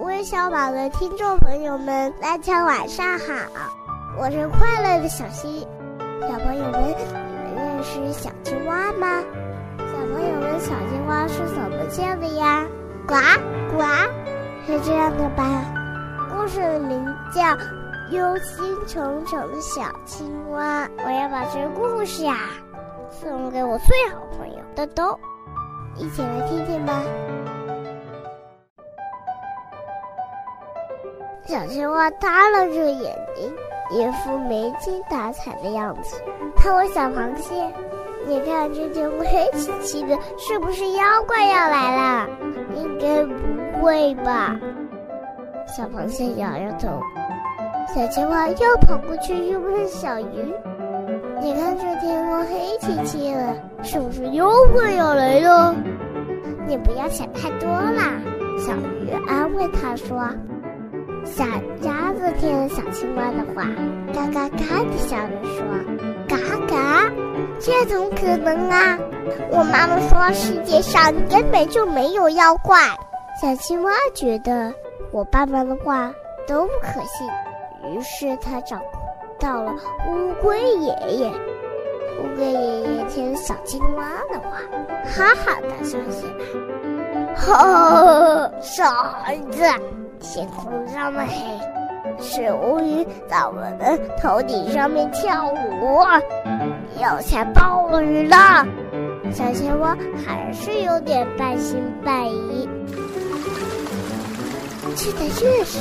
微小宝的听众朋友们，大家晚上好，我是快乐的小溪。小朋友们，你们认识小青蛙吗？小朋友们，小青蛙是怎么叫的呀？呱呱，是这样的吧？故事的名叫《忧心忡忡的小青蛙》。我要把这个故事呀送给我最好朋友豆豆，一起来听听吧。小青蛙耷拉着眼睛，一副没精打采的样子。看我小螃蟹，你看这天空黑漆漆的，是不是妖怪要来了？应该不会吧。小螃蟹摇摇头。小青蛙又跑过去，又问小鱼：“你看这天空黑漆漆的，是不是妖怪要来了？”你不要想太多啦。小鱼安慰他说。小鸭子听了小青蛙的话，嘎嘎嘎的笑着说：“嘎嘎，这怎么可能啊？我妈妈说世界上根本就没有妖怪。”小青蛙觉得我爸爸的话都不可信，于是他找到了乌龟爷爷。乌龟爷爷听了小青蛙的话，哈哈大笑起来：“呵，傻孩子！”天空这么黑，是乌云在我的头顶上面跳舞，要下暴雨了。小青蛙还是有点半信半疑。就在这时，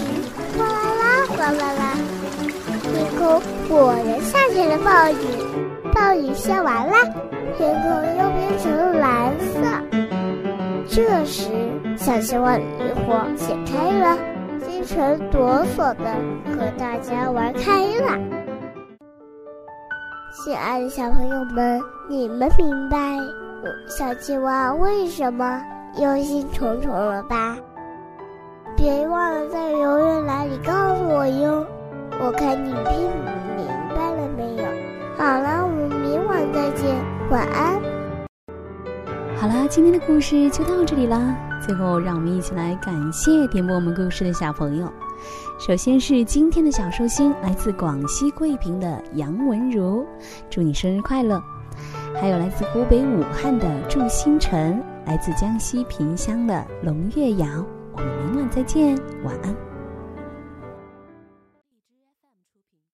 哗啦啦，哗啦啦，天空果然下起了暴雨。暴雨下完了，天空又变成。这时，小青蛙疑惑解开了，精神抖擞的和大家玩开了。亲爱的小朋友们，你们明白小青蛙为什么忧心忡忡了吧？别忘了在留言栏里告诉我哟。我看你听明白了没有？好了，我们明晚再见，晚安。好啦，今天的故事就到这里啦。最后，让我们一起来感谢点播我们故事的小朋友。首先是今天的小寿星，来自广西桂平的杨文如，祝你生日快乐。还有来自湖北武汉的祝星辰，来自江西萍乡的龙月瑶。我们明晚再见，晚安。